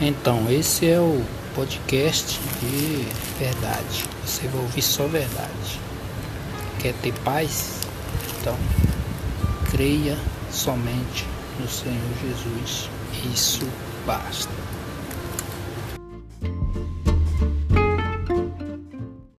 Então, esse é o podcast de verdade. Você vai ouvir só verdade. Quer ter paz? Então, creia somente no Senhor Jesus. Isso basta.